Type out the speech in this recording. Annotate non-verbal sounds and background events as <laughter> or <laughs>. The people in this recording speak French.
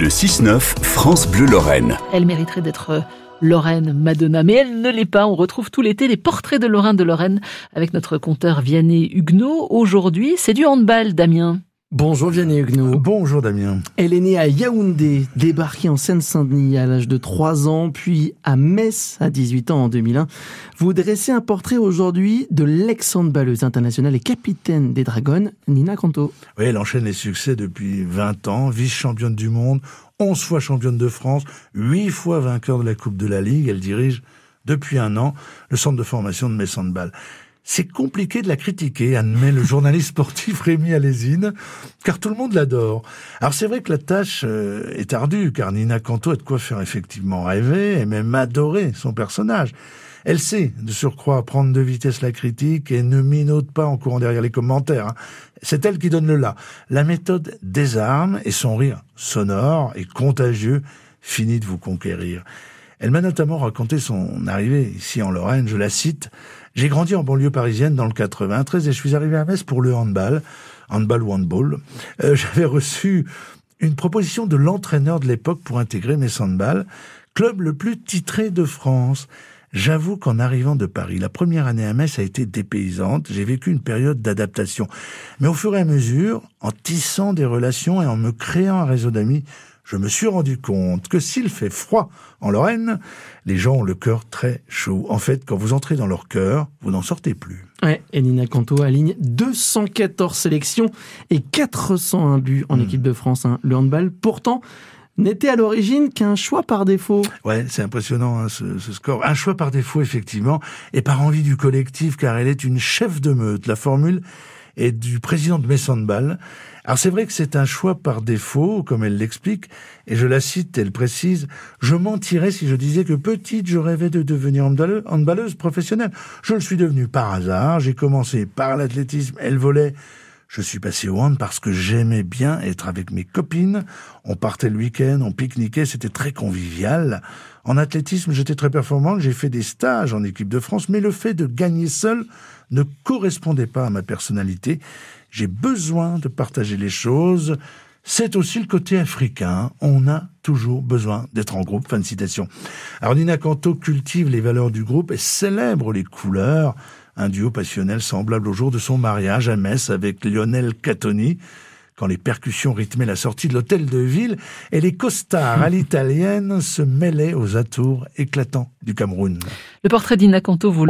Le 6-9, France Bleu Lorraine. Elle mériterait d'être euh, Lorraine Madonna, mais elle ne l'est pas. On retrouve tout l'été les portraits de Lorraine de Lorraine avec notre conteur Vianney Huguenot. Aujourd'hui, c'est du handball, Damien. Bonjour Vianney Huguenot. Bonjour Damien. Elle est née à Yaoundé, débarquée en Seine-Saint-Denis à l'âge de 3 ans, puis à Metz à 18 ans en 2001. Vous dressez un portrait aujourd'hui de l'ex-handballeuse internationale et capitaine des Dragons, Nina Canto. Oui, elle enchaîne les succès depuis 20 ans, vice-championne du monde, 11 fois championne de France, 8 fois vainqueur de la Coupe de la Ligue. Elle dirige depuis un an le centre de formation de Metz Handball c'est compliqué de la critiquer, admet le journaliste sportif Rémi Alésine, car tout le monde l'adore. Alors c'est vrai que la tâche euh, est ardue, car Nina Canto a de quoi faire effectivement rêver et même adorer son personnage. Elle sait, de surcroît, prendre de vitesse la critique et ne minote pas en courant derrière les commentaires. Hein. C'est elle qui donne le là. La méthode désarme et son rire sonore et contagieux finit de vous conquérir. Elle m'a notamment raconté son arrivée ici en Lorraine, je la cite. J'ai grandi en banlieue parisienne dans le 93 et je suis arrivé à Metz pour le handball, handball ou handball. Euh, J'avais reçu une proposition de l'entraîneur de l'époque pour intégrer Metz Handball, club le plus titré de France. J'avoue qu'en arrivant de Paris, la première année à Metz a été dépaysante. J'ai vécu une période d'adaptation. Mais au fur et à mesure, en tissant des relations et en me créant un réseau d'amis, je me suis rendu compte que s'il fait froid en Lorraine, les gens ont le cœur très chaud. En fait, quand vous entrez dans leur cœur, vous n'en sortez plus. Ouais, et Nina Canto aligne 214 sélections et 401 buts en hmm. équipe de France. Hein. Le handball, pourtant, n'était à l'origine qu'un choix par défaut. Ouais, c'est impressionnant hein, ce, ce, score. Un choix par défaut, effectivement, et par envie du collectif, car elle est une chef de meute. La formule est du président de Messandball. Alors c'est vrai que c'est un choix par défaut, comme elle l'explique, et je la cite, elle précise, je mentirais si je disais que petite, je rêvais de devenir handballeuse professionnelle. Je le suis devenue par hasard, j'ai commencé par l'athlétisme, elle volait. Je suis passé au hand parce que j'aimais bien être avec mes copines. On partait le week-end, on pique-niquait, c'était très convivial. En athlétisme, j'étais très performante, j'ai fait des stages en équipe de France, mais le fait de gagner seul ne correspondait pas à ma personnalité. J'ai besoin de partager les choses. C'est aussi le côté africain. On a toujours besoin d'être en groupe. Fin de citation. Alors Nina Canto cultive les valeurs du groupe et célèbre les couleurs. Un duo passionnel semblable au jour de son mariage à Metz avec Lionel Catoni quand les percussions rythmaient la sortie de l'hôtel de ville et les costards à <laughs> l'italienne se mêlaient aux atours éclatants du Cameroun. Le portrait d'Ina Canto, vous